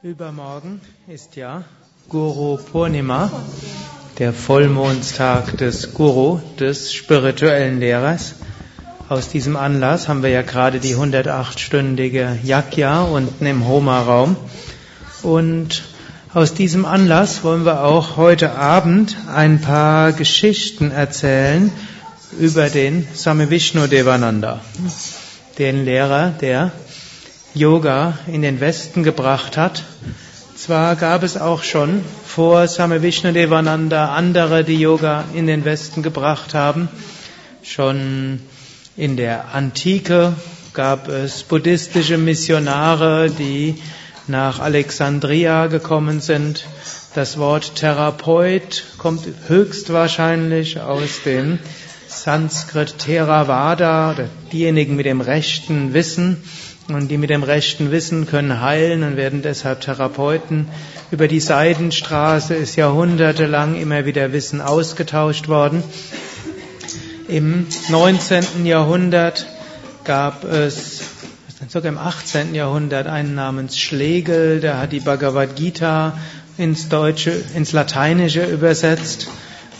Übermorgen ist ja Guru Purnima, der Vollmondstag des Guru, des spirituellen Lehrers. Aus diesem Anlass haben wir ja gerade die 108-stündige Yakya unten im Homa-Raum. Und aus diesem Anlass wollen wir auch heute Abend ein paar Geschichten erzählen über den Same Vishnu Devananda, den Lehrer, der Yoga in den Westen gebracht hat. Zwar gab es auch schon vor Same Devananda andere, die Yoga in den Westen gebracht haben. Schon in der Antike gab es buddhistische Missionare, die nach Alexandria gekommen sind. Das Wort Therapeut kommt höchstwahrscheinlich aus dem Sanskrit Theravada, diejenigen mit dem rechten Wissen. Und die mit dem rechten Wissen können heilen und werden deshalb Therapeuten. Über die Seidenstraße ist jahrhundertelang immer wieder Wissen ausgetauscht worden. Im 19. Jahrhundert gab es, sogar im 18. Jahrhundert, einen namens Schlegel, der hat die Bhagavad Gita ins Deutsche, ins Lateinische übersetzt.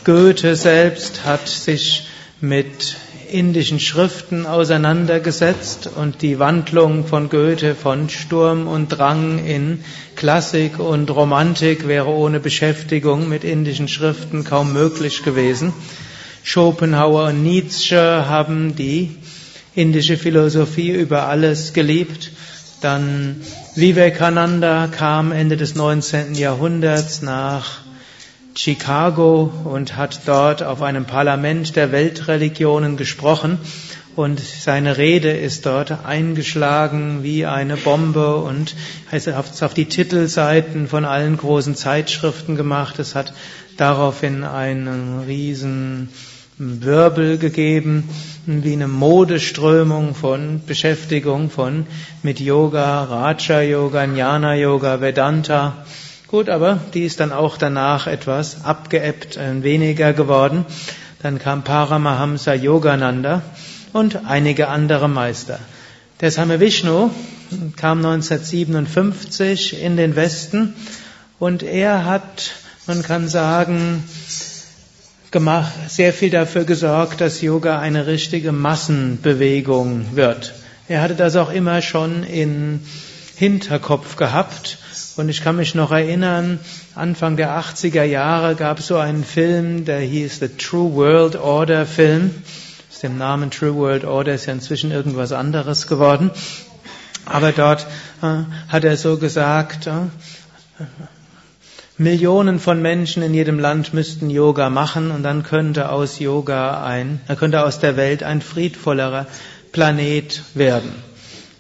Goethe selbst hat sich mit indischen Schriften auseinandergesetzt und die Wandlung von Goethe von Sturm und Drang in Klassik und Romantik wäre ohne Beschäftigung mit indischen Schriften kaum möglich gewesen. Schopenhauer und Nietzsche haben die indische Philosophie über alles geliebt. Dann Vivekananda kam Ende des 19. Jahrhunderts nach Chicago und hat dort auf einem Parlament der Weltreligionen gesprochen und seine Rede ist dort eingeschlagen wie eine Bombe und hat es auf die Titelseiten von allen großen Zeitschriften gemacht. Es hat daraufhin einen riesen Wirbel gegeben, wie eine Modeströmung von Beschäftigung von mit Yoga, Raja Yoga, Jnana Yoga, Vedanta Gut, aber die ist dann auch danach etwas abgeebbt, weniger geworden. Dann kam Paramahamsa Yogananda und einige andere Meister. Der Same Vishnu kam 1957 in den Westen und er hat, man kann sagen, gemacht, sehr viel dafür gesorgt, dass Yoga eine richtige Massenbewegung wird. Er hatte das auch immer schon in Hinterkopf gehabt und ich kann mich noch erinnern, Anfang der 80er Jahre gab es so einen Film, der hieß The True World Order Film. Aus dem Namen True World Order ist ja inzwischen irgendwas anderes geworden. Aber dort äh, hat er so gesagt, äh, Millionen von Menschen in jedem Land müssten Yoga machen und dann könnte aus Yoga ein, er könnte aus der Welt ein friedvollerer Planet werden.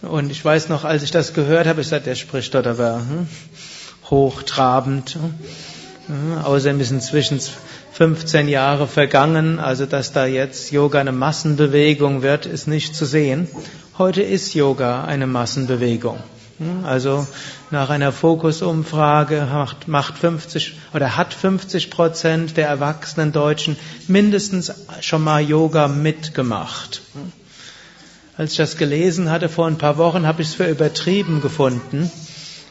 Und ich weiß noch, als ich das gehört habe, ich sagte, der spricht dort aber hm, hochtrabend. Hm, außerdem ist inzwischen 15 Jahre vergangen, also dass da jetzt Yoga eine Massenbewegung wird, ist nicht zu sehen. Heute ist Yoga eine Massenbewegung. Hm, also nach einer Fokusumfrage macht, macht 50 oder hat 50 Prozent der erwachsenen Deutschen mindestens schon mal Yoga mitgemacht. Als ich das gelesen hatte vor ein paar Wochen, habe ich es für übertrieben gefunden.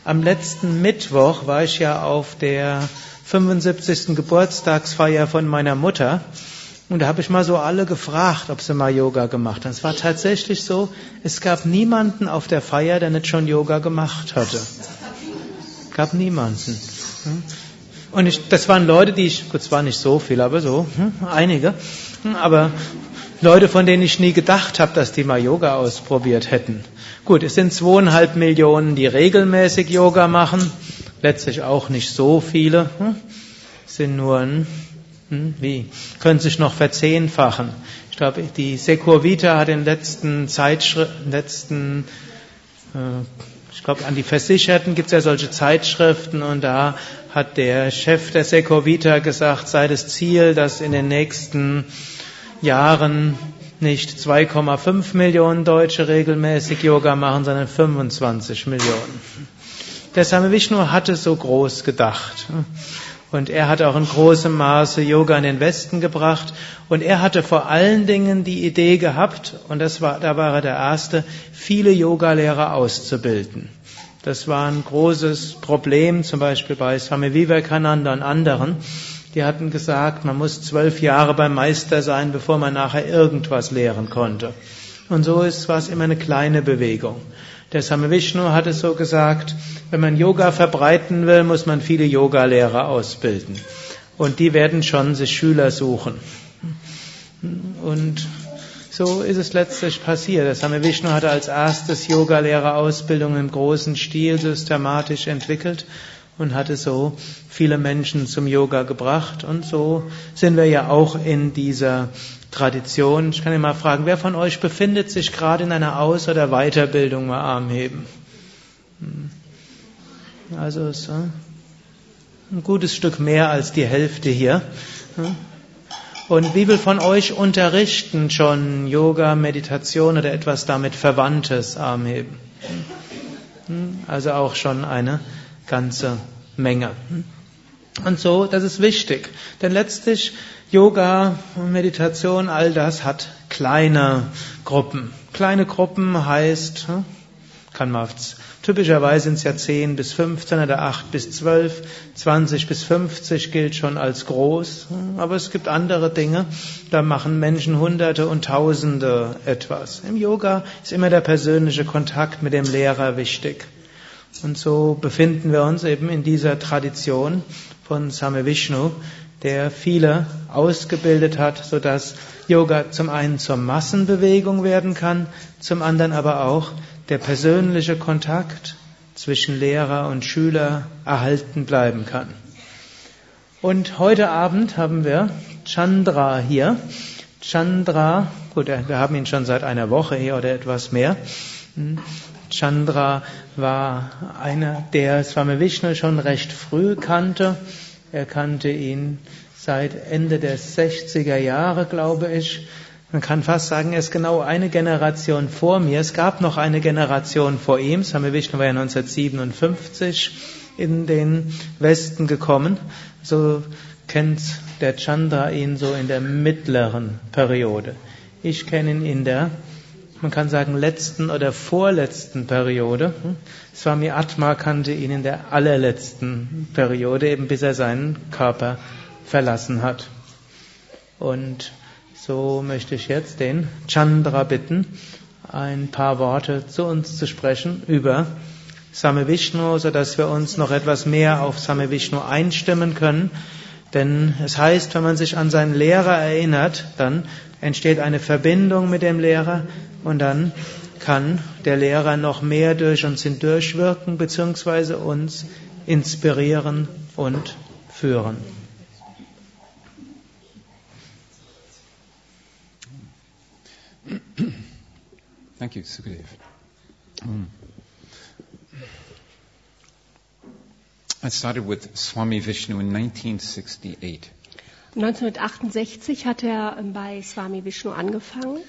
Am letzten Mittwoch war ich ja auf der 75. Geburtstagsfeier von meiner Mutter. Und da habe ich mal so alle gefragt, ob sie mal Yoga gemacht haben. Es war tatsächlich so, es gab niemanden auf der Feier, der nicht schon Yoga gemacht hatte. Es gab niemanden. Hm? Und ich, das waren Leute, die ich, gut, es waren nicht so viele, aber so, hm, einige. Hm, aber Leute, von denen ich nie gedacht habe, dass die mal Yoga ausprobiert hätten. Gut, es sind zweieinhalb Millionen, die regelmäßig Yoga machen. Letztlich auch nicht so viele. Hm? Sind nur, hm, wie, können sich noch verzehnfachen. Ich glaube, die Secur Vita hat in den letzten Zeitschriften, letzten, äh, ich glaube, an die Versicherten gibt es ja solche Zeitschriften und da hat der Chef der Secur Vita gesagt, sei das Ziel, dass in den nächsten Jahren nicht 2,5 Millionen Deutsche regelmäßig Yoga machen, sondern 25 Millionen. Der Same Vishnu hatte so groß gedacht. Und er hat auch in großem Maße Yoga in den Westen gebracht. Und er hatte vor allen Dingen die Idee gehabt, und das war, da war er der Erste, viele Yogalehrer auszubilden. Das war ein großes Problem, zum Beispiel bei Swami Vivekananda und anderen. Die hatten gesagt, man muss zwölf Jahre beim Meister sein, bevor man nachher irgendwas lehren konnte. Und so ist was immer eine kleine Bewegung. Der Same Vishnu hat es so gesagt, wenn man Yoga verbreiten will, muss man viele Yogalehrer ausbilden. Und die werden schon sich Schüler suchen. Und so ist es letztlich passiert. Der Same Vishnu hatte als erstes Yogalehrerausbildung im großen Stil systematisch entwickelt und hatte so viele Menschen zum Yoga gebracht. Und so sind wir ja auch in dieser Tradition. Ich kann ja mal fragen, wer von euch befindet sich gerade in einer Aus- oder Weiterbildung? Mal Arm heben. Hm. Also so ein gutes Stück mehr als die Hälfte hier. Hm. Und wie viel von euch unterrichten schon Yoga, Meditation oder etwas damit Verwandtes? Arm heben. Hm. Also auch schon eine ganze Menge. Und so, das ist wichtig. Denn letztlich Yoga, Meditation, all das hat kleine Gruppen. Kleine Gruppen heißt, hm, kann man, typischerweise sind es ja 10 bis 15 oder 8 bis 12, 20 bis 50 gilt schon als groß. Aber es gibt andere Dinge, da machen Menschen Hunderte und Tausende etwas. Im Yoga ist immer der persönliche Kontakt mit dem Lehrer wichtig. Und so befinden wir uns eben in dieser Tradition von Same Vishnu, der viele ausgebildet hat, sodass Yoga zum einen zur Massenbewegung werden kann, zum anderen aber auch der persönliche Kontakt zwischen Lehrer und Schüler erhalten bleiben kann. Und heute Abend haben wir Chandra hier. Chandra, gut, wir haben ihn schon seit einer Woche hier oder etwas mehr. Chandra war einer, der Swami Vishnu schon recht früh kannte. Er kannte ihn seit Ende der 60er Jahre, glaube ich. Man kann fast sagen, er ist genau eine Generation vor mir. Es gab noch eine Generation vor ihm. Swami Vishnu war ja 1957 in den Westen gekommen. So kennt der Chandra ihn so in der mittleren Periode. Ich kenne ihn in der man kann sagen, letzten oder vorletzten Periode. Swami Atma kannte ihn in der allerletzten Periode, eben bis er seinen Körper verlassen hat. Und so möchte ich jetzt den Chandra bitten, ein paar Worte zu uns zu sprechen über Same Vishnu, so dass wir uns noch etwas mehr auf Same Vishnu einstimmen können. Denn es heißt, wenn man sich an seinen Lehrer erinnert, dann entsteht eine Verbindung mit dem Lehrer und dann kann der Lehrer noch mehr durch uns hindurchwirken bzw. uns inspirieren und führen. Thank you, Sukadev. Mm. I started with Swami Vishnu in 1968. 1968 hat er bei Swami Vishnu angefangen.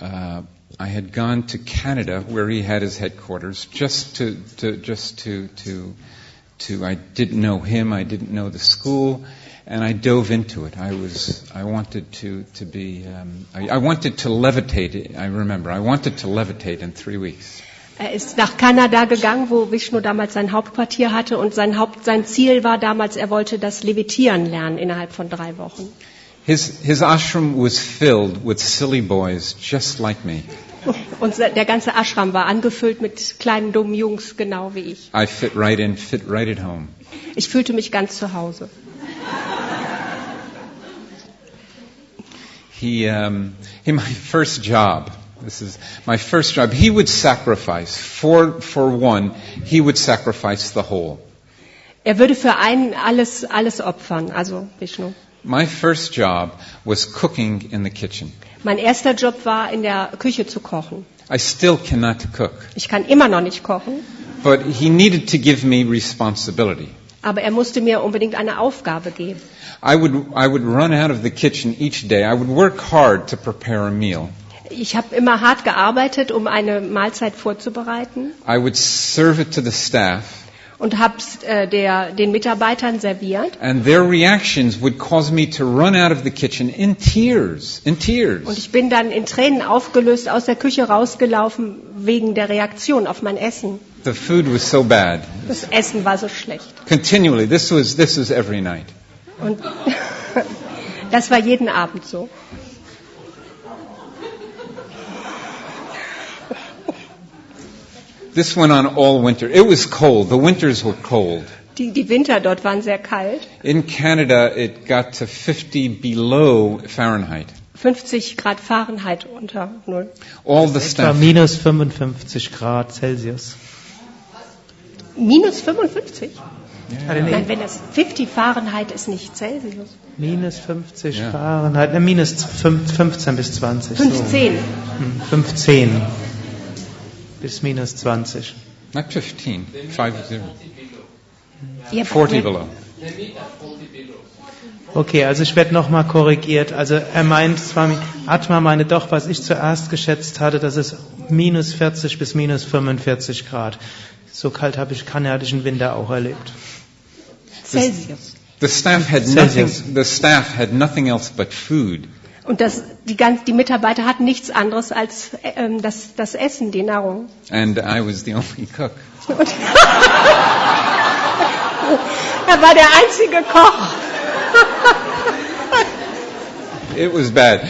Uh, I had gone to Canada where he had his headquarters just to, to just to to to I didn't know him, I didn't know the school, and I dove into it. I was I wanted to to be um, I, I wanted to levitate. I remember I wanted to levitate in three weeks. Er ist nach Kanada gegangen, wo Vishnu damals sein Hauptquartier hatte und sein, Haupt, sein Ziel war damals, er wollte das Levitieren lernen innerhalb von drei Wochen. His, his ashram was filled with silly boys just like me. Und der ganze Ashram war angefüllt mit kleinen dummen Jungs, genau wie ich. I fit right in, fit right at home. Ich fühlte mich ganz zu Hause. He, um, in my first job, this is my first job. He would sacrifice for for one. He would sacrifice the whole. Er würde für einen alles alles opfern, also Vishnu. My first job was cooking in the kitchen. Mein erster Job war in der Küche zu kochen. I still cannot cook, Ich kann immer noch nicht kochen, but he needed to give me responsibility. aber er musste mir unbedingt eine Aufgabe geben. I would I would run out of the kitchen each day. I would work hard to prepare a meal. Ich habe immer hart gearbeitet, um eine Mahlzeit vorzubereiten I would serve it to the staff, und habe äh, der, den Mitarbeitern serviert. and their reactions would cause me to run out of the kitchen in tears, in Und tears. ich bin dann in Tränen aufgelöst aus der Küche rausgelaufen wegen der Reaktion auf mein Essen. The food was so bad. Das Essen war so schlecht. Continually. This was, this was every night. Und das war jeden Abend so. This went on all winter. It was cold. The winters were cold. Die, die Winter dort waren sehr kalt. In Canada, it got to 50 below Fahrenheit. 50 Grad Fahrenheit unter Null. All the Etwa staff, minus 55 Grad Celsius. Minus 55? Hatte nee, Nein, wenn das 50 Fahrenheit ist nicht Celsius. minus 50 Ja. Fahrenheit, ne, minus 5, 15 bis 20. so. 15. Hm, 15 bis minus 20. not 15, 50, Ihr 40 below. Okay, also ich werde nochmal korrigiert. Also er meint, Swami, Atma meine doch, was ich zuerst geschätzt hatte, dass es minus 40 bis minus 45 Grad. So kalt habe ich kanadischen Winter auch erlebt. Celsius. The staff had nothing, Celsius. the staff had nothing else but food. Und das, die, ganz, die Mitarbeiter hatten nichts anderes als ähm, das, das Essen, die Nahrung. And I was the only cook. Und er war der einzige Koch. It was bad.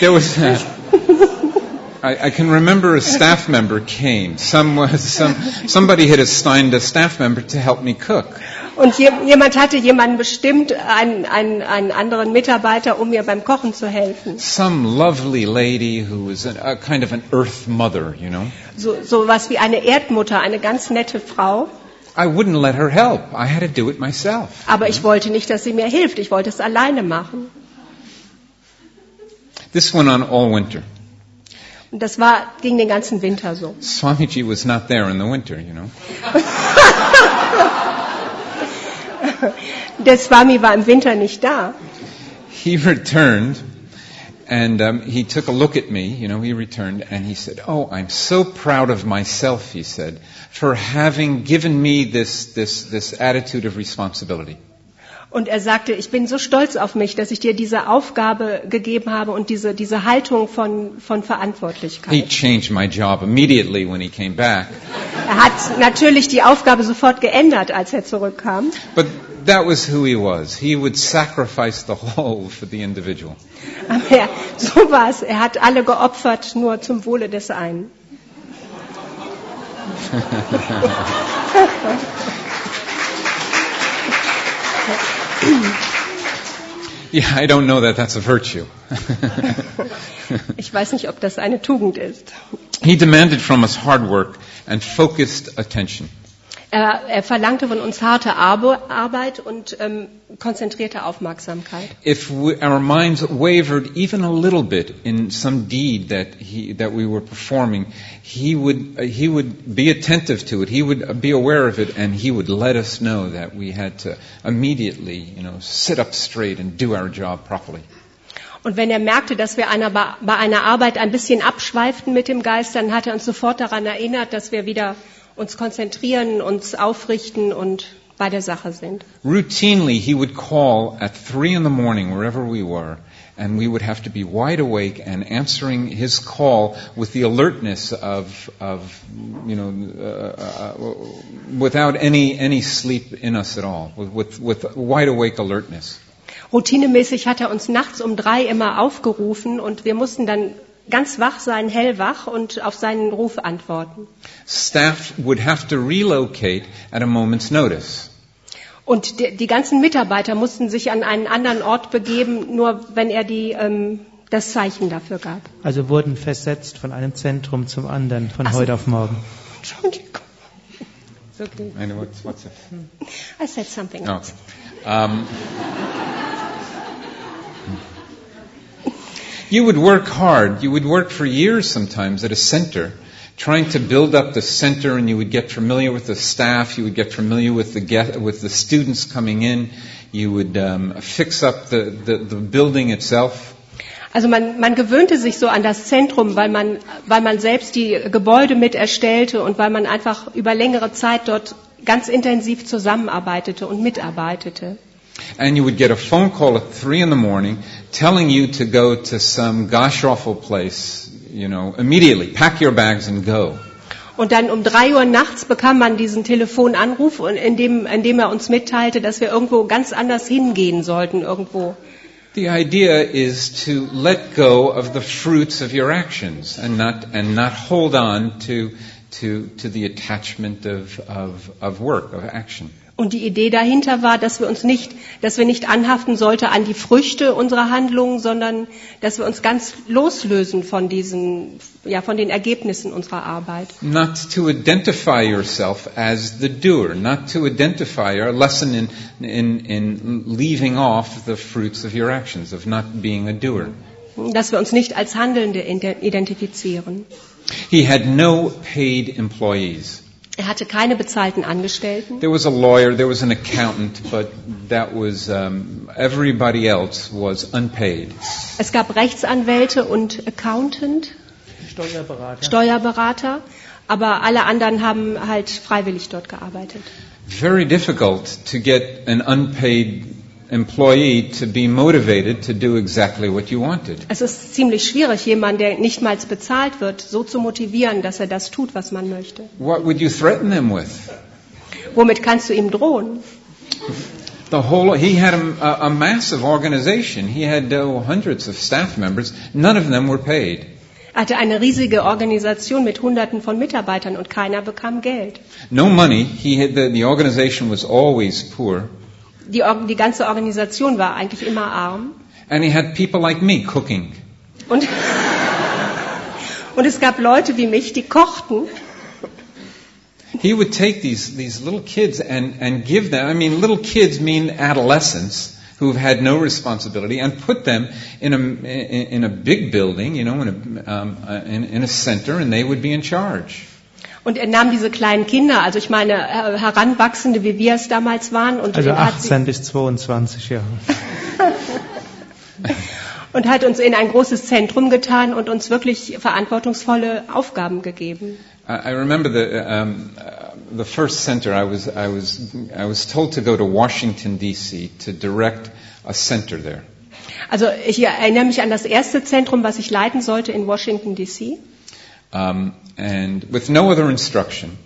There was. uh, I, I can remember a staff member came. Some, some, somebody had assigned a staff member to help me cook. Und je, jemand hatte jemanden bestimmt, einen, einen, einen anderen Mitarbeiter, um mir beim Kochen zu helfen. Some lovely lady who was a, a kind of an earth mother, you know. So, so was wie eine Erdmutter, eine ganz nette Frau. I wouldn't let her help. I had to do it myself. Aber ich wollte nicht, dass sie mir hilft. Ich wollte es alleine machen. This went on all winter. Und das war, ging den ganzen Winter so. Swamiji was not there in the winter, you know. Der Swami war im Winter nicht da. He returned and um, he took a look at me, you know, he returned and he said, Oh, I'm so proud of myself, he said, for having given me this, this, this attitude of responsibility. Und er sagte, ich bin so stolz auf mich, dass ich dir diese Aufgabe gegeben habe und diese, diese Haltung von, von He Verantwortlichkeit. changed my job immediately when he came back. Er hat natürlich die Aufgabe sofort geändert, als er zurückkam. But that was who he was. He would sacrifice the whole for the individual. Aber er, so war es. Er hat alle geopfert, nur zum Wohle des einen. Yeah, I don't know that that's a virtue. Ich weiß nicht, ob das eine Tugend ist. he demanded from us hard work and focused attention. Er, er verlangte von uns harte Arbe- Arbeit und ähm, konzentrierte Aufmerksamkeit. If we, our minds wavered even a little bit in some deed that he, that we were performing, he would, he would be attentive to it. He would be aware of it and he would let us know that we had to immediately, you know, sit up straight and do our job properly. Und wenn er merkte, dass wir einer, bei einer Arbeit ein bisschen abschweiften mit dem Geist, dann hat er uns sofort daran erinnert, dass wir wieder uns konzentrieren, uns aufrichten und bei der Sache sind. Routinely, he would call at three in the morning, wherever we were, and we would have to be wide awake and answering his call with the alertness of, of you know, uh, uh, without any, any sleep in us at all, with, with, with wide awake alertness. Routinemäßig hat er uns nachts um drei immer aufgerufen und wir mussten dann ganz wach sein, hellwach und auf seinen Ruf antworten. Staff would have to relocate at a moment's notice. Und die, die ganzen Mitarbeiter mussten sich an einen anderen Ort begeben, nur wenn er die, ähm, das Zeichen dafür gab. Also wurden versetzt von einem Zentrum zum anderen von Ach so. heute auf morgen. Entschuldigung. Wirklich. I know what's, what's it? I said something Okay. else. Um, you would work hard. You would work for years sometimes at a center, trying to build up the center, and you would get familiar with the staff. You would get familiar with the get, with the students coming in. You would um, fix up the, the, the building itself. Also man, man gewöhnte sich so an das Zentrum, weil man, weil man selbst die Gebäude mit erstellte und weil man einfach über längere Zeit dort ganz intensiv zusammenarbeitete und mitarbeitete. And you would get a phone call at three in the morning telling you to go to some gosh awful place, you know, immediately. Pack your bags and go. Und dann um drei Uhr nachts bekam man diesen Telefonanruf, in dem, in dem er uns mitteilte, dass wir irgendwo ganz anders hingehen sollten, irgendwo. The idea is to let go of the fruits of your actions and not, and not hold on to, to, to the attachment of, of, of work, of action. Und die Idee dahinter war, dass wir uns nicht, dass wir nicht anhaften sollten an die Früchte unserer Handlungen, sondern dass wir uns ganz loslösen von diesen, ja, von den Ergebnissen unserer Arbeit. Not to identify yourself as the doer, not to identify our lesson in, in, in leaving off the fruits of your actions, of not being a doer. Dass wir uns nicht als Handelnde identifizieren. He had no paid employees. Er hatte keine bezahlten Angestellten. There was a lawyer, there was an accountant, but that was um, everybody else was unpaid. Es gab Rechtsanwälte und Accountant, Steuerberater. Steuerberater, aber alle anderen haben halt freiwillig dort gearbeitet. Very difficult to get an unpaid employee to be motivated to do exactly what you wanted. Es ist ziemlich schwierig, jemanden, der nicht mal bezahlt wird, so zu motivieren, dass er das tut, was man möchte. What would you threaten them with? Womit kannst du ihm drohen? The whole, he had a, a massive organization. He had uh, hundreds of staff members. None of them were paid. Er hatte eine riesige Organisation mit Hunderten von Mitarbeitern und keiner bekam Geld. No money. He had, the, the organization was always poor. Die, die ganze Organisation war eigentlich immer arm. And he had people like me cooking. Und, und es gab Leute wie mich, die kochten. He would take these, these little kids and, and give them, I mean, little kids mean adolescents who've had no responsibility and put them in a, in, in a big building, you know, in a, um, uh, in, in a center and they would be in charge. Und er nahm diese kleinen Kinder, also ich meine äh, Heranwachsende, wie wir es damals waren, und, Also hat sie, 18 bis 22 Jahre. und hat uns in ein großes Zentrum getan und uns wirklich verantwortungsvolle Aufgaben gegeben. I remember the, um, uh, the first center I was, I, was, I was told to go to Washington, D.C. to direct a center there. Also ich erinnere mich an das erste Zentrum, was ich leiten sollte in Washington DC. Um, and with no other instruction.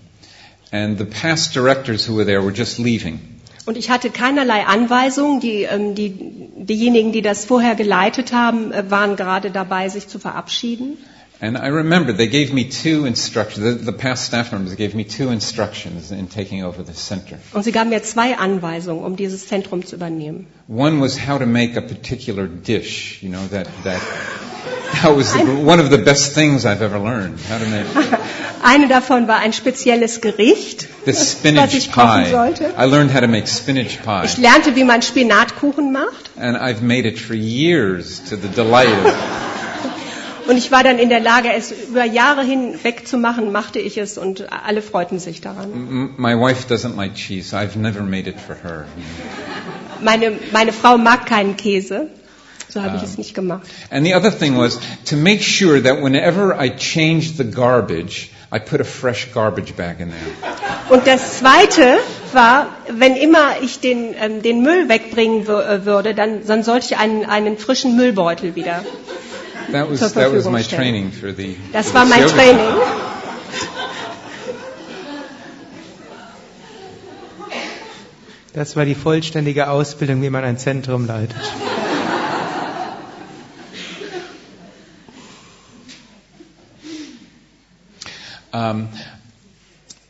And the past directors who were there were just leaving. Und ich hatte keinerlei Anweisungen. Die, ähm, die, diejenigen, die das vorher geleitet haben, äh, waren gerade dabei, sich zu verabschieden. And I remember they gave me two instructions. The, the past staff members gave me two instructions in taking over the center. Und sie gaben mir zwei Anweisungen, um dieses Zentrum zu übernehmen. One was how to make a particular dish. You know that that that was the, one of the best things I've ever learned. How to make Eine davon war ein spezielles Gericht, the was spinach ich kochen pie. sollte. I learned how to make spinach pie, Ich lernte, wie man Spinatkuchen macht. and I've made it for years to the delight of Und ich war dann in der Lage, es über Jahre hinweg zu machen, machte ich es und alle freuten sich daran. M- My wife doesn't like cheese. I've never made it for her. Meine, meine Frau mag keinen Käse, so habe ich es nicht gemacht. And the other thing was to make sure that whenever I changed the garbage, I put a fresh garbage bag in there. Und das Zweite war, wenn immer ich den, ähm, den Müll wegbringen äh, würde, dann, dann sollte ich einen, einen frischen Müllbeutel wieder. That was Zur that was my stellen. training for the. Das for war the mein. Training. Das war die vollständige Ausbildung, wie man ein Zentrum leitet. Um,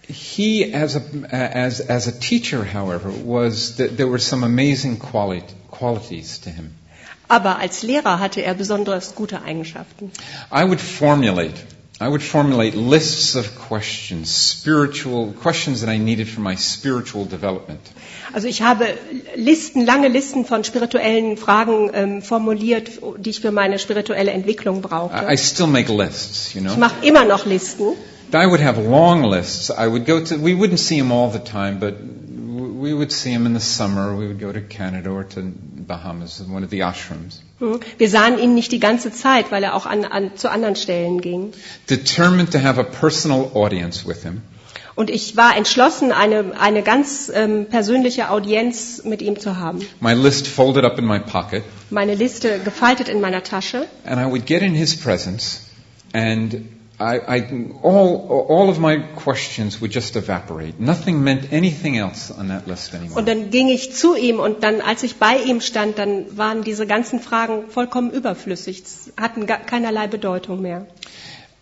he, as a as as a teacher, however, was that there were some amazing quali- qualities to him. Aber als Lehrer hatte er besonders gute Eigenschaften. I would formulate. I would formulate lists of questions, spiritual questions that I needed for my spiritual development. Also ich habe Listen, lange Listen von spirituellen Fragen ähm, formuliert, die ich für meine spirituelle Entwicklung I, I brauchte. still make lists, you know. Ich mache immer noch Listen. I would have long lists. I would go to, we wouldn't see him all the time, but we would see him in the summer. We would go to Canada or to Bahamas, one of the ashrams. Hm. Wir sahen ihn nicht die ganze Zeit, weil er auch an, an, zu anderen Stellen ging. Determined to have a personal audience with him. Und ich war entschlossen, eine, eine ganz ähm, persönliche Audienz mit ihm zu haben. My list folded up in my pocket, Meine Liste gefaltet in meiner Tasche. and I would get in his presence, and I, I, all, all of my questions would just evaporate. Nothing meant anything else on that list anymore. Und dann ging ich zu ihm und dann, als ich bei ihm stand, dann waren diese ganzen Fragen vollkommen überflüssig, hatten gar keinerlei Bedeutung mehr.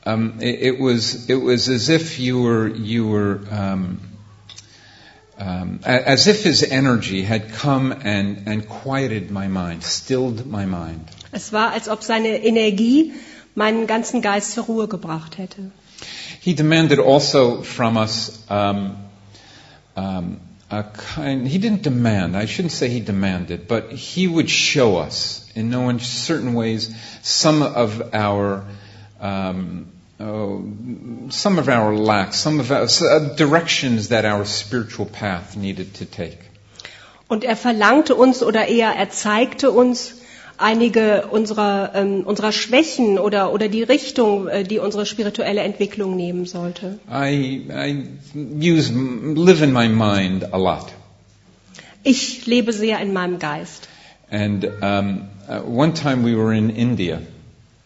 Um, it, it was it was as if you were you were um, um, as if his energy had come and and quieted my mind, stilled my mind. Es war, als ob seine Energie meinen ganzen Geist zur Ruhe gebracht hätte. He demanded also from us um, um, a kind. He didn't demand. I shouldn't say he demanded, but he would show us in no uncertain ways some of our. Um, oh, some of our lacks, some of our uh, directions that our spiritual path needed to take. Und er verlangte uns oder eher er zeigte uns einige unserer, ähm, unserer Schwächen oder, oder die Richtung, äh, die unsere spirituelle Entwicklung nehmen sollte. I, I use live in my mind a lot, Ich lebe sehr in meinem Geist. and um, uh, one time we were in India,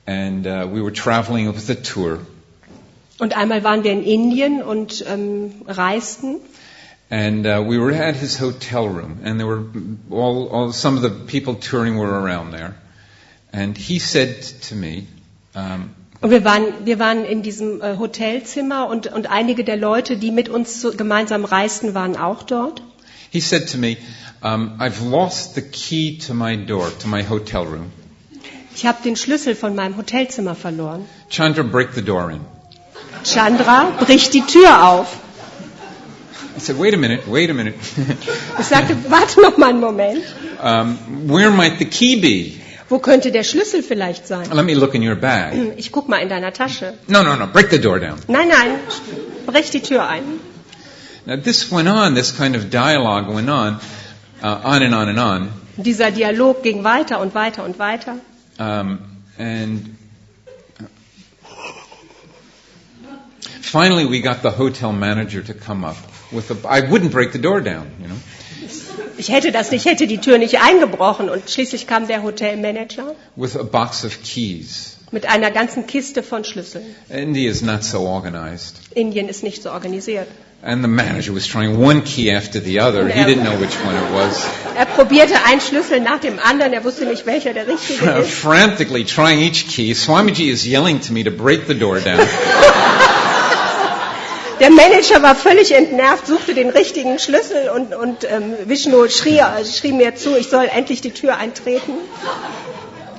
and uh, we were traveling with a tour, Und einmal waren wir in Indien und ähm, reisten and uh, we were at his hotel room, and there were all, all some of the people touring were around there, and he said to me. Um, und wir waren, wir waren in diesem äh, Hotelzimmer und, und einige der Leute, die mit uns so gemeinsam reisten, waren auch dort. He said to me, um, I've lost the key to my door, to my hotel room. Ich habe den Schlüssel von meinem Hotelzimmer verloren. Chandra, break the door in. Chandra bricht die Tür auf. I said, wait a minute, wait a minute. Ich sagte, warte noch mal einen Moment. um, where might the key be? Wo könnte der Schlüssel vielleicht sein? Let me look in your bag. Ich guck mal in deiner Tasche. No, no, no, break the door down. Nein, nein, brech die Tür ein. Now this went on, this kind of dialogue went on, uh, on and on and on. Dieser Dialog ging weiter und weiter und weiter. Um, and finally we got the hotel manager to come up with a, I wouldn't break the door down, you know. Ich hätte das nicht, hätte die Tür nicht eingebrochen und schließlich kam der Hotelmanager with a box of keys. mit einer ganzen Kiste von Schlüsseln. India is not so organized. Indien ist nicht so organisiert. And the manager was trying one key after the other. He didn't know which one it was. Er probierte einen Schlüssel nach dem anderen, er wusste nicht, welcher der richtige ist. Frantically trying each key. Swamiji is yelling to me to break the door down. Der Manager war völlig entnervt, suchte den richtigen Schlüssel und, und ähm, Vishnu schrie, äh, schrie mir zu, ich soll endlich die Tür eintreten.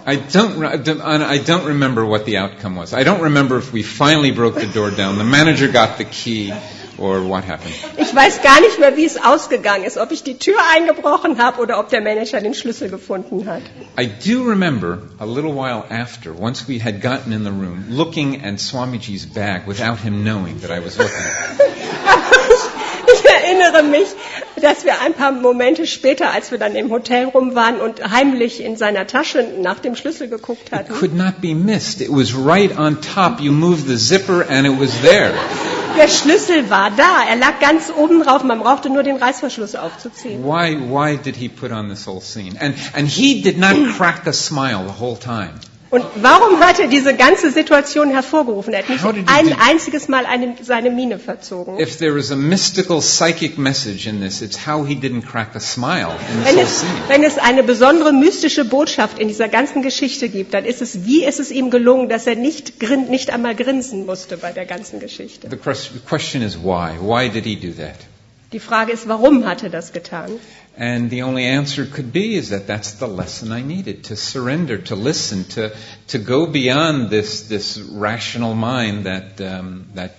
I don't, I don't remember what the outcome was. I don't remember if we finally broke the door down, the manager got the key, or what happened. Ich weiß gar nicht mehr, wie es ausgegangen ist, ob ich die Tür eingebrochen habe oder ob der Manager den Schlüssel gefunden hat. I do remember a little while after, once we had gotten in the room, looking at Swamiji's bag without him knowing that I was looking. Ich erinnere mich, dass wir ein paar Momente später, als wir dann im Hotel rum waren und heimlich in seiner Tasche nach dem Schlüssel geguckt It hatten. could not be missed. It was right on top. You moved the zipper and it was there. Der Schlüssel war da, er lag ganz oben drauf, man brauchte nur den Reißverschluss aufzuziehen. Why, why did he put on this whole scene? And, and he did not crack a smile the whole time. Und warum hat er diese ganze Situation hervorgerufen? Er hat nicht ein einziges Mal eine, seine Miene verzogen. If there is a mystical psychic message in this, it's how he didn't crack a smile in this Wenn es, scene. wenn es eine besondere mystische Botschaft in dieser ganzen Geschichte gibt, dann ist es, wie ist es ihm gelungen, dass er nicht, grin, nicht einmal grinsen musste bei der ganzen Geschichte. The question is why? Why did he do that? Die Frage ist, warum hat er das getan? And the only answer could be is that that's the lesson I needed to surrender, to listen, to, to go beyond this, this rational mind that, um, that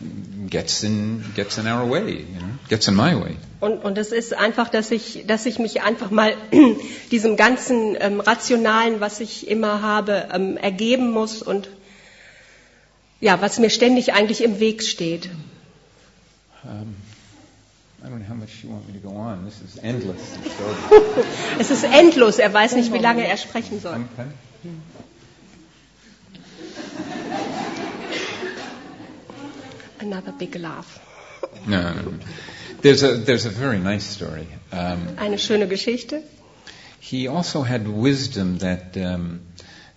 gets, in, gets in our way, you know, gets in my way. Und, und es ist einfach, dass ich, dass ich mich einfach mal diesem ganzen ähm, Rationalen, was ich immer habe, ähm, ergeben muss und ja, was mir ständig eigentlich im Weg steht. Um, I don't know how much you want me to go on. This is endless. Es ist endlos, er weiß nicht, wie lange er sprechen soll. Okay. Another big laugh. No, no, no. There's a, there's a very nice story. Um, Eine schöne Geschichte. he also had wisdom that, um,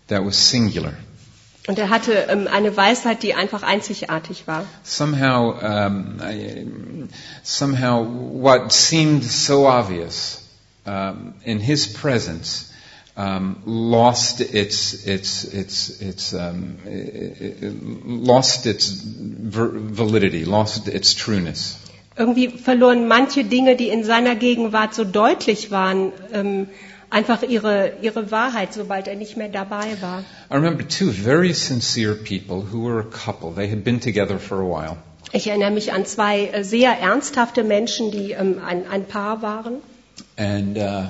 that was singular. Und er hatte ähm, eine Weisheit, die einfach einzigartig war. Somehow, um, I, somehow, what seemed so obvious um, in his presence um, lost its its its its um, it, it lost its validity, lost its trueness. Irgendwie verloren manche Dinge, die in seiner Gegenwart so deutlich waren, ähm, einfach ihre, ihre Wahrheit, sobald er nicht mehr dabei war. I remember two very sincere people who were a couple. They had been together for a while. Ich erinnere mich an zwei äh, sehr ernsthafte Menschen, die ähm, ein, ein Paar waren. And uh,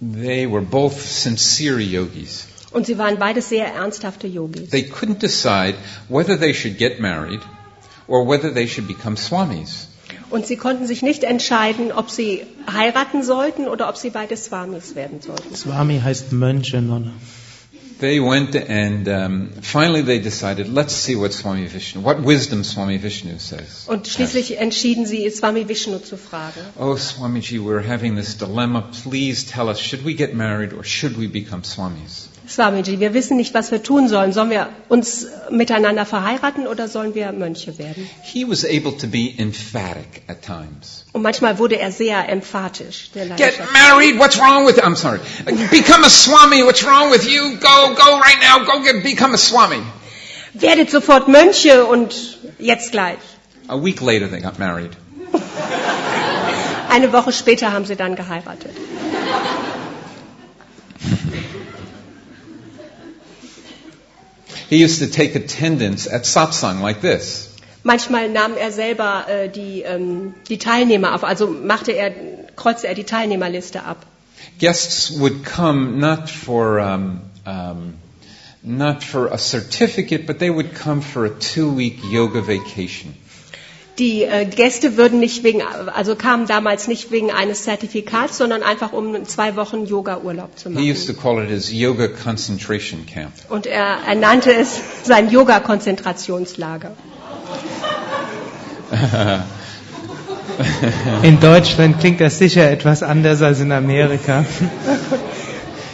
they were both sincere yogis. Und sie waren beides sehr ernsthafte Yogis. They couldn't decide whether they should get married or whether they should become swamis. Und sie konnten sich nicht entscheiden, ob sie heiraten sollten oder ob sie beide Swamis werden sollten. Swami heißt Mönche, Nonne. They went and um, finally they decided, let's see what Swami Vishnu, what wisdom Swami Vishnu says. Und schließlich entschieden sie, Swami Vishnu zu fragen. Oh, Swamiji, we're having this dilemma. Please tell us, should we get married or should we become swamis? Swamiji, wir wissen nicht, was wir tun sollen. Sollen wir uns miteinander verheiraten oder sollen wir Mönche werden? He was able to be emphatic at times. Und manchmal wurde er sehr emphatisch. Get married, what's wrong with I'm sorry. Become a swami, what's wrong with you? Go, go right now, go get, become a swami. Werdet sofort Mönche und jetzt gleich. A week later they got married. Eine Woche später haben sie dann geheiratet. He used to take attendance at satsang like this. Manchmal nahm er selber äh, die, ähm, die Teilnehmer auf, also machte er, kreuzte er die Teilnehmerliste ab. Guests would come not for, um, um, not for a certificate, but they would come for a two-week yoga vacation. Die äh, Gäste würden nicht wegen, also kamen damals nicht wegen eines Zertifikats, sondern einfach um zwei Wochen Yoga-Urlaub zu He used to machen. call it his yoga concentration camp. Und er, er nannte es sein Yoga-Konzentrationslager. In Deutschland klingt das sicher etwas anders als in Amerika.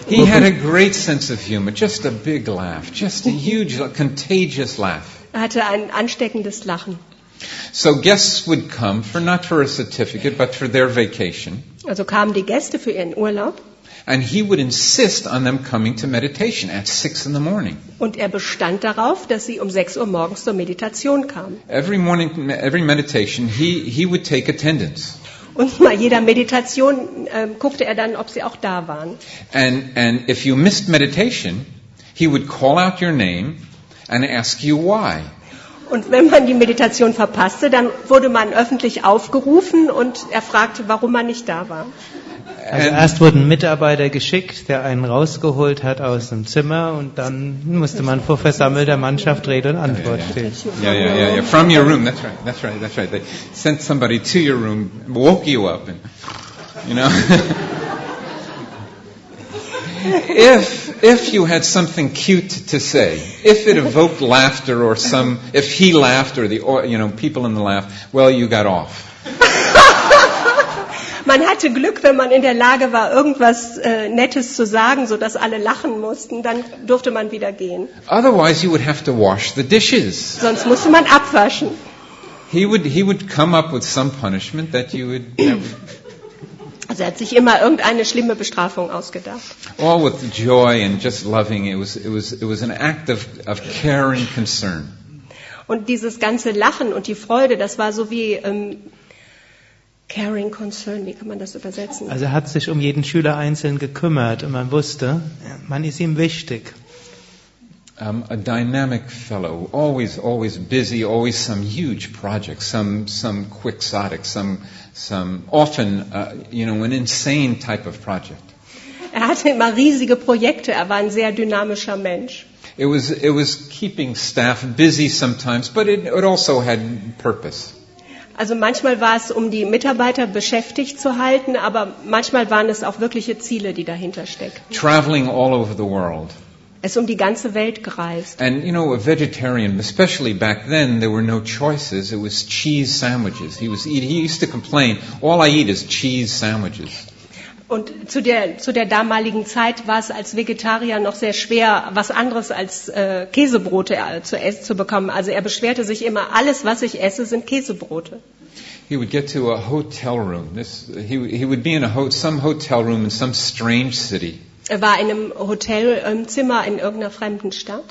He had a great sense of humor, just a big laugh, just a huge, contagious laugh. Er hatte ein ansteckendes Lachen. So guests would come for not for a certificate, but for their vacation. Also kamen die Gäste für ihren Urlaub And he would insist on them coming to meditation at six in the morning. und er bestand darauf, dass sie um 6 Uhr morgens zur Meditation kamen. Every morning, every meditation, he, he would take attendance. Und bei jeder Meditation ähm, guckte er dann, ob sie auch da waren. And, and if you missed meditation, he would call out your name and ask you why. Und wenn man die Meditation verpasste, dann wurde man öffentlich aufgerufen und er fragte, warum man nicht da war. Also And- erst wurde ein Mitarbeiter geschickt, der einen rausgeholt hat aus dem Zimmer und dann musste man vor versammelter Mannschaft Rede und Antwort stehen. Yeah, yeah, yeah, yeah. From your room. That's right. That's right. That's right. They sent somebody to your room, woke you up, and you know. if if you had something cute to say, if it evoked laughter or some, if he laughed or the or, you know people in the laugh, well, you got off. Man hatte Glück, wenn man in der Lage war, irgendwas äh, Nettes zu sagen, sodass alle lachen mussten, dann durfte man wieder gehen. Otherwise, you would have to wash the dishes. Sonst musste man abwaschen. He would he would come up with some punishment that you would. Know, Also er hat sich immer irgendeine schlimme Bestrafung ausgedacht. all with joy and just loving. It was it was it was an act of, of care and concern. Und dieses ganze Lachen und die Freude, das war so wie ähm, caring concern, wie kann man das übersetzen? Also er hat sich um jeden Schüler einzeln gekümmert und man wusste, man ist ihm wichtig. Um, a dynamic fellow, always always busy, always some huge project, some some quixotic, some some often uh, you know an insane type of project. Er hatte immer riesige Projekte, er war ein sehr dynamischer Mensch. It was it was keeping staff busy sometimes, but it, it also had purpose. Also manchmal war es, um die Mitarbeiter beschäftigt zu halten, aber manchmal waren es auch wirkliche Ziele, die dahinter steckten. Traveling all over the world. Ist um die ganze Welt gereist. And you know, a vegetarian, especially back then, there were no choices. It was cheese sandwiches. He was he used to complain, "All I eat is cheese sandwiches." Und zu der, zu der damaligen Zeit war es als Vegetarier noch sehr schwer, was anderes als äh, Käsebrote äh, zu essen zu bekommen. Also er beschwerte sich immer, alles, was ich esse, sind Käsebrote. He would get to a hotel room. This, he, he would be in a ho- some hotel room in some strange city, Er war in einem Hotelzimmer in irgendeiner fremden Stadt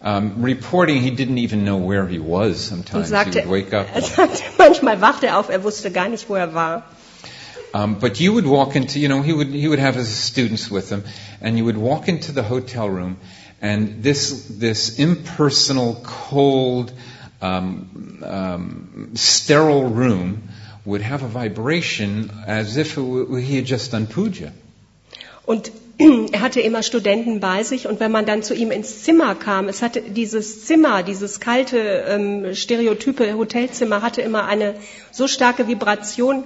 um, reporting he didn't even know where he was. und Sometimes he would wake up. er sagte, manchmal wachte er auf, er wusste gar nicht, wo er war. Um, but you would walk into, you know, he would he would have his students with him, and you would walk into the hotel room, and this this impersonal, cold, um, um, sterile room would have a vibration as if it w- he had just done puja. Und er hatte immer Studenten bei sich und wenn man dann zu ihm ins Zimmer kam, es hatte dieses Zimmer, dieses kalte, ähm, stereotype Hotelzimmer hatte immer eine so starke Vibration,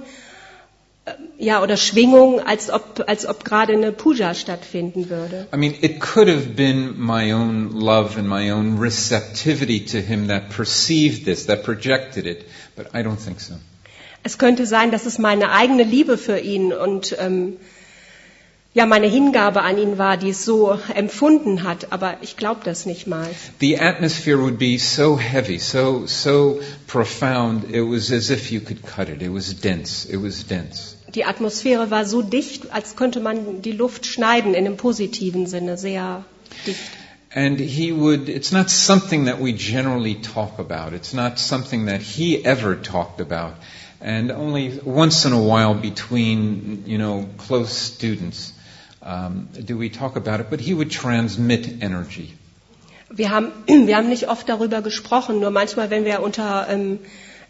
äh, ja, oder Schwingung, als ob, als ob gerade eine Puja stattfinden würde. I mean, it could have been my own love and my own receptivity to him that perceived this, that projected it, but I don't think so. Es könnte sein, dass es meine eigene Liebe für ihn und ähm, ja meine Hingabe an ihn war, die es so empfunden hat, aber ich glaube das nicht mal. The atmosphere would be so heavy, so so profound. It was as if you could cut it. It was dense. It was dense. Die Atmosphäre war so dicht, als könnte man die Luft schneiden in einem positiven Sinne, sehr dicht. And he would. It's not something that we generally talk about. It's not something that he ever talked about. And only once in a while, between you know close students, um, do we talk about it. But he would transmit energy. Wir haben, wir haben nicht oft darüber gesprochen, nur manchmal, wenn wir unter ähm,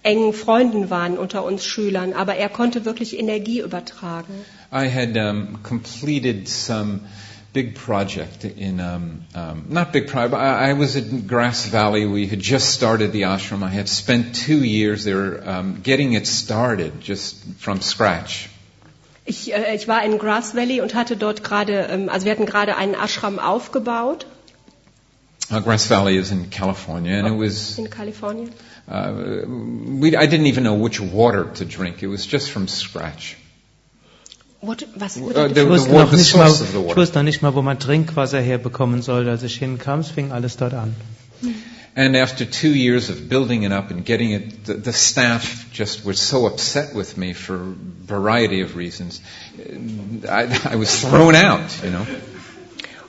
engen Freunden waren, unter uns Schülern, aber er konnte wirklich Energie übertragen. I had um, completed some big project in um, um, not big project. I, I was in Grass Valley. We had just started the ashram. I had spent two years there um, getting it started, just from scratch. Ich, äh, ich war in Grass Valley und hatte dort gerade, ähm, also wir hatten gerade einen Ashram aufgebaut Uh, Grass Valley is in California, and it was. in Kalifornien. Uh, we, I didn't even know which water to drink. It was just from scratch. What, was, Uh, the, Ich wusste, noch the nicht mal, source of the ich water. wusste noch nicht mal, wo man Trinkwasser herbekommen sollte. Als ich hinkam, es fing alles dort an. And after two years of building it up and getting it, the, the staff just were so upset with me for a variety of reasons. I, I was thrown out, you know.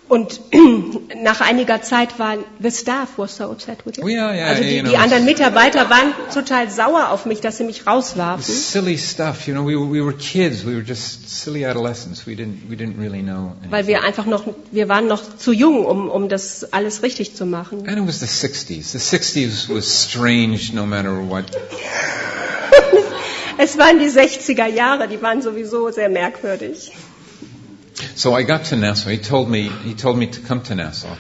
Und nach einiger Zeit war the staff was so upset with you. Oh, yeah, yeah, also die, you know, die anderen Mitarbeiter waren total sauer auf mich, dass sie mich rauswarfen. Silly stuff, you know. We, were- we were kids. We were just silly adolescents. We didn't we didn't really know. Weil anything. wir einfach noch, wir waren noch zu jung, um, um das alles richtig zu machen. And it was the 60s. The 60s was strange, no matter what. Es waren die 60er Jahre, die waren sowieso sehr merkwürdig. So I got to Nassau. He told me he told me to come to Nassau.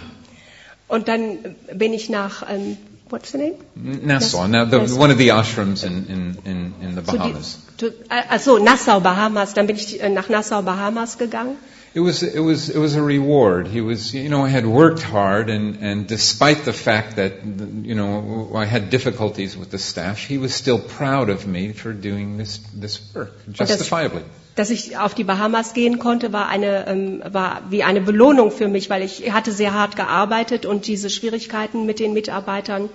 Und dann bin ich nach, ähm, what's the name? Nassau. Now, the, Nassau. one of the ashrams in in in, in the Bahamas. zu- äh, Ach so, Nassau, Bahamas. Dann bin ich äh, nach Nassau, Bahamas gegangen. It was it was it was a reward. He was you know I had worked hard and and despite the fact that you know I had difficulties with the staff, he was still proud of me for doing this this work justifiably. Dass ich auf die Bahamas gehen konnte, war eine ähm, war wie eine Belohnung für mich, weil ich hatte sehr hart gearbeitet und diese Schwierigkeiten mit den Mitarbeitern,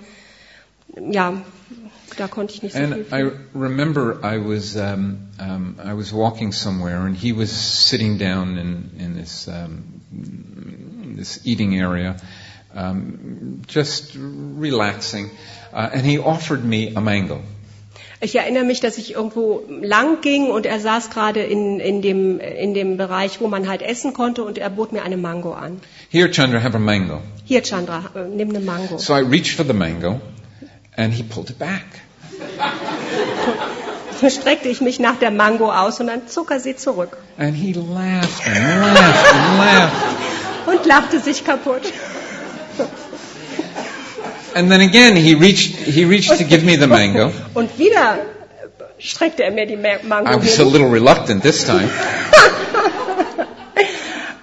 ja, da konnte ich nicht so viel. And. I remember I was um, um, I was walking somewhere and he was sitting down in in this um, this eating area, um, just relaxing, uh, and he offered me a mango. Ich erinnere mich, dass ich irgendwo lang ging und er saß gerade in, in, dem, in dem Bereich, wo man halt essen konnte und er bot mir eine Mango an. Here, Chandra, have a mango. Hier, Chandra, nimm eine Mango. So I reached for the mango, and he pulled it back. Streckte ich mich nach der Mango aus und dann zog er sie zurück And he laughed and laughed and laughed. und lachte sich kaputt. And then again, he reached, he reached to give me the mango. Und wieder streckte er mir die Ma- I Mango was a little reluctant this time.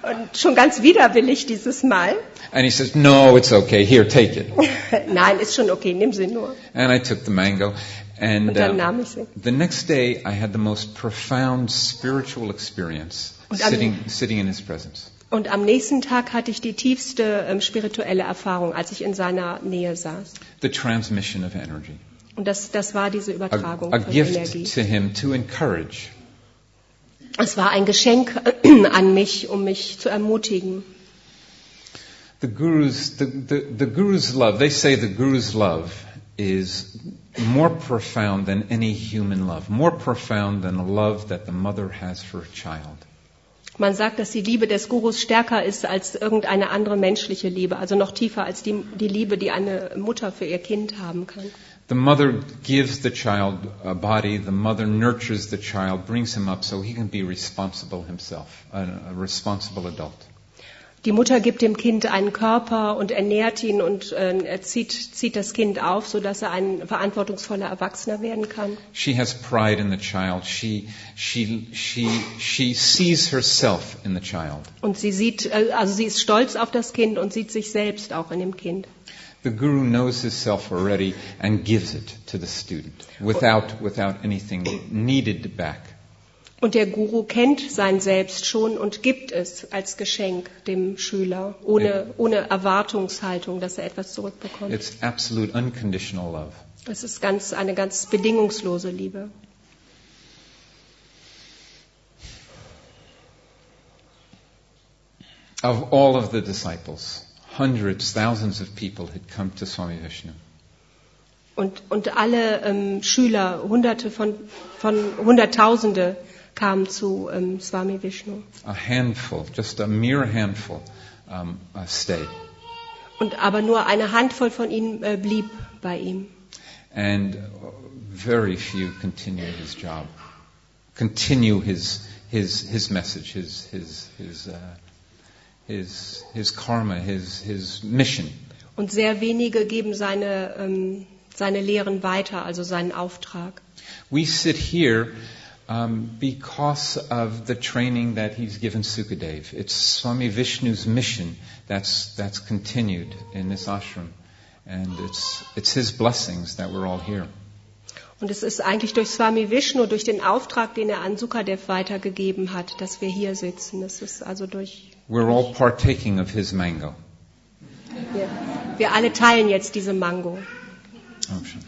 Und schon ganz widerwillig dieses Mal. And he says, no, it's okay. Here, take it. Nein, ist schon okay, nimm sie nur. And I took the mango. And Und dann nahm ich sie. the next day, I had the most profound spiritual experience sitting, sitting in his presence. Und am nächsten Tag hatte ich die tiefste ähm, spirituelle Erfahrung, als ich in seiner Nähe saß. The transmission of energy. Und das, das war diese A, Übertragung a von gift Energie. to him to encourage. Es war ein Geschenk an mich, um mich zu ermutigen. The Guru's, the, the, the Guru's love, they say the Guru's love is more profound than any human love, more profound than a love that the mother has for a child. Man sagt, dass die Liebe des Gurus stärker ist als irgendeine andere menschliche Liebe, also noch tiefer als die, die Liebe, die eine Mutter für ihr Kind haben kann. The mother gives the child a body, the mother nurtures the child, brings him up so he can be responsible himself, a, responsible adult. Die Mutter gibt dem Kind einen Körper und ernährt ihn und äh, zieht, zieht das Kind auf, sodass er ein verantwortungsvoller Erwachsener werden kann. She has pride in the child. She, she, she, she sees herself in the child. Und sie sieht, äh, also sie ist stolz auf das Kind und sieht sich selbst auch in dem Kind. The guru knows his self already and gives it to the student without, without anything needed back. Und der Guru kennt sein Selbst schon und gibt es als Geschenk dem Schüler, ohne, ohne Erwartungshaltung, dass er etwas zurückbekommt. It's absolute unconditional love. Es ist ganz, eine ganz bedingungslose Liebe. Of all of the disciples, hundreds, thousands of people had come to Swami Vishnu. Und, und alle ähm, Schüler, Hunderte von, von Hunderttausende kamen zu ähm, Swami Vishnu. A handful, just a mere handful, um, uh, stayed. Und aber nur eine Handvoll von ihnen äh, blieb bei ihm. And uh, very few continue his job, continue his, his, his message, his, his, his, uh, his, his karma, his, his mission. Und sehr wenige geben seine, ähm, seine Lehren weiter, also seinen Auftrag. We sit here um, because of the training that he's given Sukadev. It's Swami Vishnu's mission that's, that's continued in this ashram. And it's, it's his blessings that we're all here. Und es ist eigentlich durch Swami Vishnu, durch den Auftrag, den er an Sukadev weitergegeben hat, dass wir hier sitzen. Es ist also durch, We're all partaking of his mango. wir, wir alle teilen jetzt diese Mango. Oh, sure.